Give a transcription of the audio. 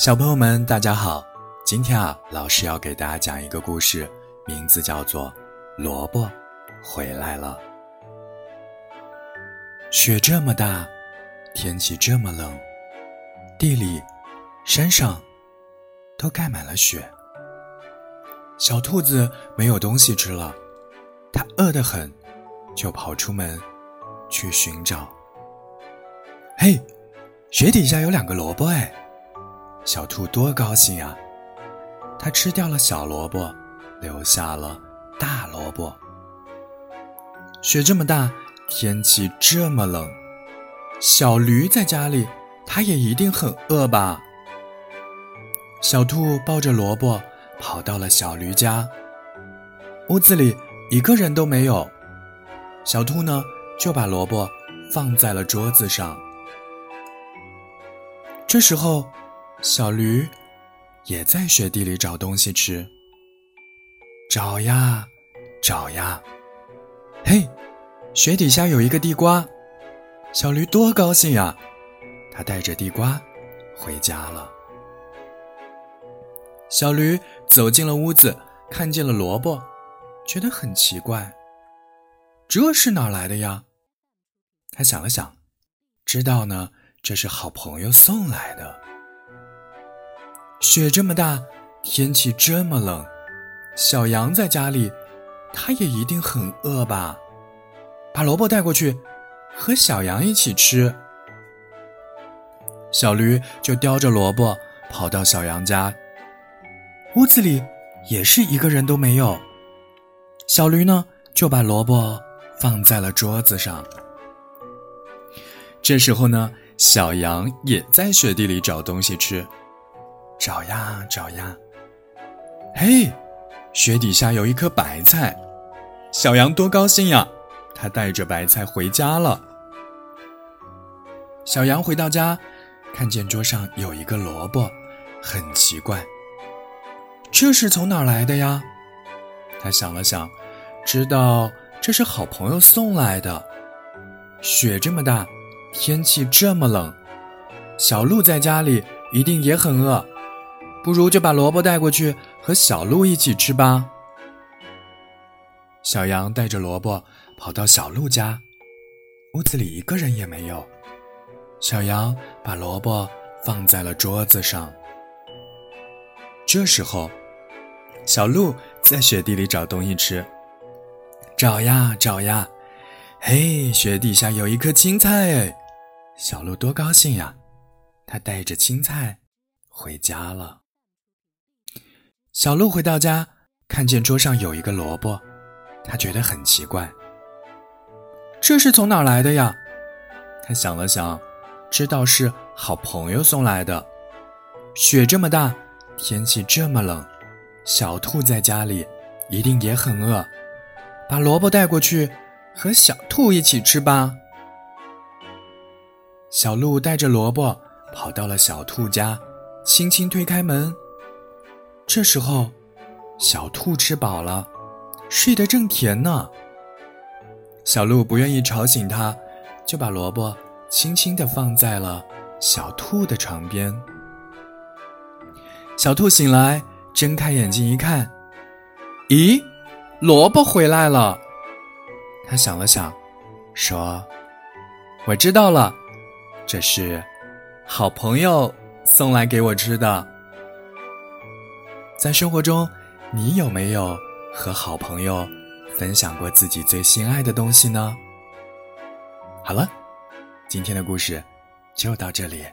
小朋友们，大家好！今天啊，老师要给大家讲一个故事，名字叫做《萝卜回来了》。雪这么大，天气这么冷，地里、山上都盖满了雪。小兔子没有东西吃了，它饿得很，就跑出门去寻找。嘿，雪底下有两个萝卜哎！小兔多高兴啊！它吃掉了小萝卜，留下了大萝卜。雪这么大，天气这么冷，小驴在家里，它也一定很饿吧？小兔抱着萝卜跑到了小驴家，屋子里一个人都没有。小兔呢，就把萝卜放在了桌子上。这时候。小驴也在雪地里找东西吃，找呀找呀，嘿，雪底下有一个地瓜，小驴多高兴呀！他带着地瓜回家了。小驴走进了屋子，看见了萝卜，觉得很奇怪，这是哪来的呀？他想了想，知道呢，这是好朋友送来的。雪这么大，天气这么冷，小羊在家里，它也一定很饿吧？把萝卜带过去，和小羊一起吃。小驴就叼着萝卜跑到小羊家，屋子里也是一个人都没有。小驴呢，就把萝卜放在了桌子上。这时候呢，小羊也在雪地里找东西吃。找呀找呀，嘿，雪底下有一颗白菜，小羊多高兴呀！它带着白菜回家了。小羊回到家，看见桌上有一个萝卜，很奇怪，这是从哪儿来的呀？他想了想，知道这是好朋友送来的。雪这么大，天气这么冷，小鹿在家里一定也很饿。不如就把萝卜带过去和小鹿一起吃吧。小羊带着萝卜跑到小鹿家，屋子里一个人也没有。小羊把萝卜放在了桌子上。这时候，小鹿在雪地里找东西吃，找呀找呀，嘿，雪底下有一颗青菜哎！小鹿多高兴呀，它带着青菜回家了。小鹿回到家，看见桌上有一个萝卜，他觉得很奇怪。这是从哪儿来的呀？他想了想，知道是好朋友送来的。雪这么大，天气这么冷，小兔在家里一定也很饿，把萝卜带过去和小兔一起吃吧。小鹿带着萝卜跑到了小兔家，轻轻推开门。这时候，小兔吃饱了，睡得正甜呢。小鹿不愿意吵醒它，就把萝卜轻轻地放在了小兔的床边。小兔醒来，睁开眼睛一看，咦，萝卜回来了。他想了想，说：“我知道了，这是好朋友送来给我吃的。”在生活中，你有没有和好朋友分享过自己最心爱的东西呢？好了，今天的故事就到这里。